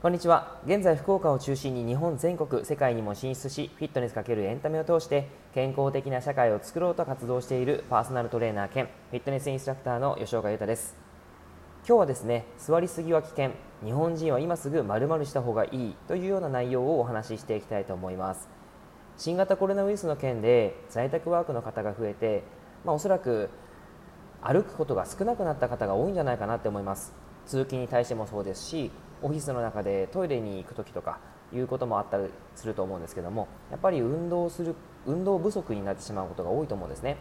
こんにちは。現在福岡を中心に日本全国世界にも進出しフィットネス×エンタメを通して健康的な社会を作ろうと活動しているパーソナルトレーナー兼フィットネスインストラクターの吉岡裕太です。今日はですね座りすぎは危険。日本人は今すぐ〇〇した方がいいというような内容をお話ししていきたいと思います。新型コロナウイルスの件で在宅ワークの方が増えて、まあ、おそらく歩くことが少なくなった方が多いんじゃないかなって思います。通勤に対してもそうですしオフィスの中でトイレに行く時とかいうこともあったりすると思うんですけどもやっぱり運動する運動不足になってしまうことが多いと思うんですね。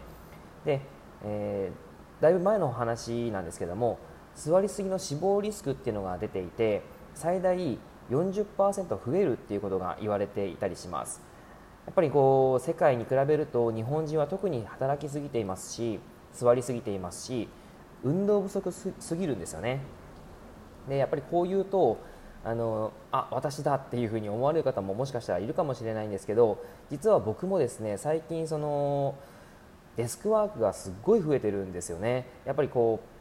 で、えー、だいぶ前の話なんですけども座りすぎの死亡リスクっていうのが出ていて最大40%増えるっていうことが言われていたりします。やっぱりこう世界に比べると日本人は特に働きすぎていますし座りすぎていますし運動不足すぎるんですよね。でやっぱりこう言うとあのあ私だっていうふうに思われる方ももしかしたらいるかもしれないんですけど実は僕もですね最近そのデスクワークがすっごい増えてるんですよね。やっぱりこう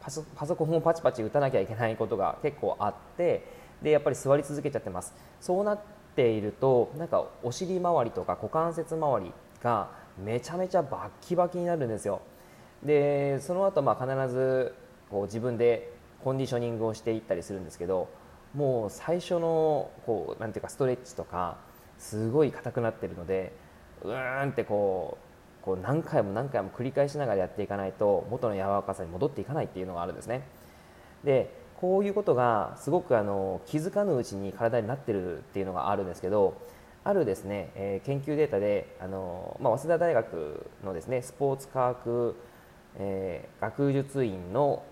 パソコンをパチパチ打たなきゃいけないことが結構あってでやっぱり座り続けちゃってます。そうなっているとなんかお尻周りとか股関節周りがめちゃめちゃバッキバキになるんですよ。でその後まあ必ずこう自分でコンディショニングをしていったりするんですけどもう最初のこうなんていうかストレッチとかすごい硬くなってるのでうーんってこうこう何回も何回も繰り返しながらやっていかないと元の柔らかさに戻っていかないっていうのがあるんですね。でこういうことがすごくあの気づかぬうちに体になってるっていうのがあるんですけどあるですね、えー、研究データであの、まあ、早稲田大学のですねスポーツ科学、えー、学術院の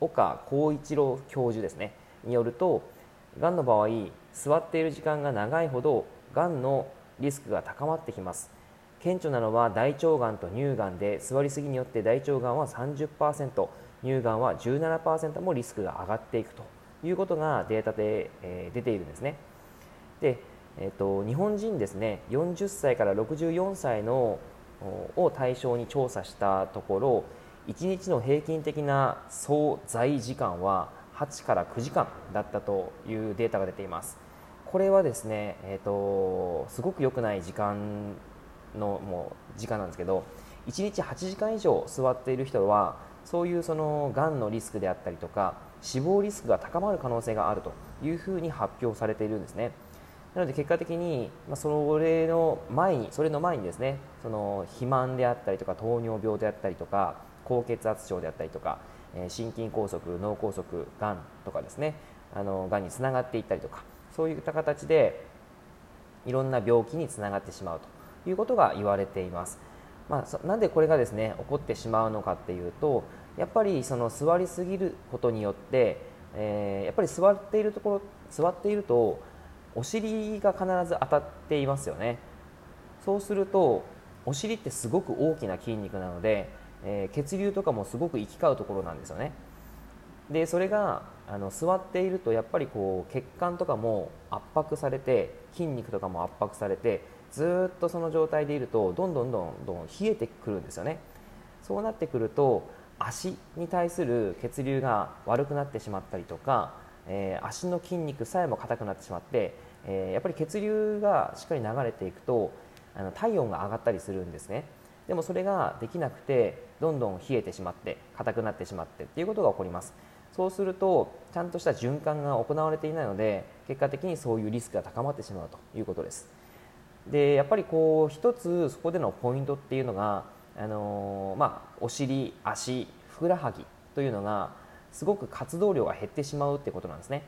岡浩一郎教授ですねによるとがんの場合座っている時間が長いほどがんのリスクが高まってきます。顕著なのは大腸がんと乳がんで座りすぎによって大腸がんは30%乳がんは17%もリスクが上がっていくということがデータで、え、出ているんですね。で、えーと、日本人ですね40歳から64歳のを対象に調査したところ1日の平均的な総在時間は8から9時間だったというデータが出ています。これはですね、えーと、すごく良くない時間のもう時間なんですけど1日8時間以上座っている人はそういうそのがんのリスクであったりとか死亡リスクが高まる可能性があるというふうに発表されているんですね。なので結果的に、まあ、それの前にそれの前にですねその肥満であったりとか糖尿病であったりとか高血圧症であったりとか、え心筋梗塞脳梗塞がんとかですねあのがんにつながっていったりとかそういった形でいろんな病気につながってしまうということが言われています。まあ、なんでこれがですね起こってしまうのかっていうとやっぱりその座りすぎることによって、えー、やっぱり座っているところ座っているとお尻が必ず当たっていますよねそうするとお尻ってすごく大きな筋肉なのでえー、血流とかもすごく行き交うところなんですよね。でそれがあの座っているとやっぱりこう血管とかも圧迫されて筋肉とかも圧迫されてずっとその状態でいるとどんどんどんどん冷えてくるんですよね。そうなってくると足に対する血流が悪くなってしまったりとか、えー、足の筋肉さえも硬くなってしまって、えー、やっぱり血流がしっかり流れていくとあの体温が上がったりするんですね。でもそれができなくてどんどん冷えてしまって硬くなってしまってっていうことが起こります。そうするとちゃんとした循環が行われていないので結果的にそういうリスクが高まってしまうということです。でやっぱりこう一つそこでのポイントっていうのが、あのー、まあ、お尻足ふくらはぎというのがすごく活動量が減ってしまうってことなんですね。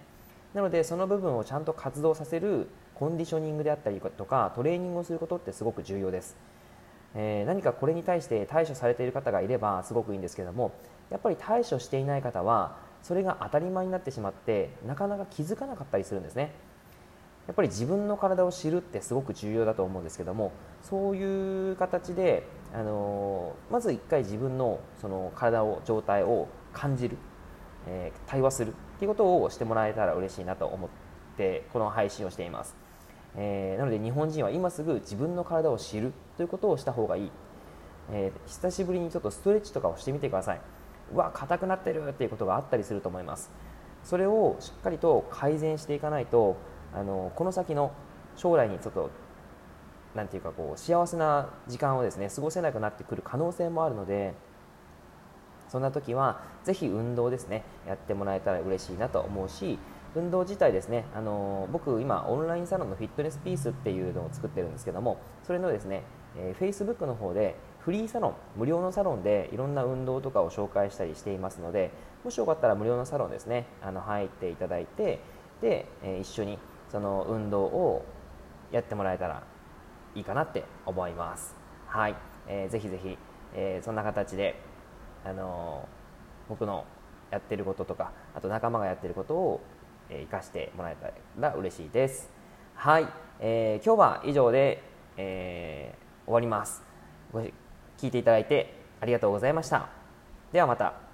なのでその部分をちゃんと活動させるコンディショニングであったりとかトレーニングをすることってすごく重要です。えー、何かこれに対して対処されている方がいればすごくいいんですけどもやっぱり対処していない方はそれが当たり前になってしまってなかなか気づかなかったりするんですね。やっぱり自分の体を知るってすごく重要だと思うんですけどもそういう形で、あのー、まず1回自分のその体を状態を感じる、えー、対話するっていうことをしてもらえたら嬉しいなと思ってこの配信をしています。えー、なので日本人は今すぐ自分の体を知るということをした方がいい、えー、久しぶりにちょっとストレッチとかをしてみてください。うわ硬くなってる！っていうことがあったりすると思います。それをしっかりと改善していかないとあのこの先の将来にちょっとなんていうかこう幸せな時間をですね過ごせなくなってくる可能性もあるのでそんな時はぜひ運動ですねやってもらえたら嬉しいなと思うし運動自体ですねあの僕今オンラインサロンのフィットネスピースっていうのを作ってるんですけどもそれのですね、えー、Facebook の方でフリーサロン無料のサロンでいろんな運動とかを紹介したりしていますのでもしよかったら無料のサロンですねあの入っていただいてで、えー、一緒にその運動をやってもらえたらいいかなって思います。はい、えー、ぜひぜひ、えー、そんな形であの僕のやってることとかあと仲間がやってることを生かしてもらえたら嬉しいです。はい、えー、今日は以上で、えー、終わります。ご聞いていただいてありがとうございました。ではまた。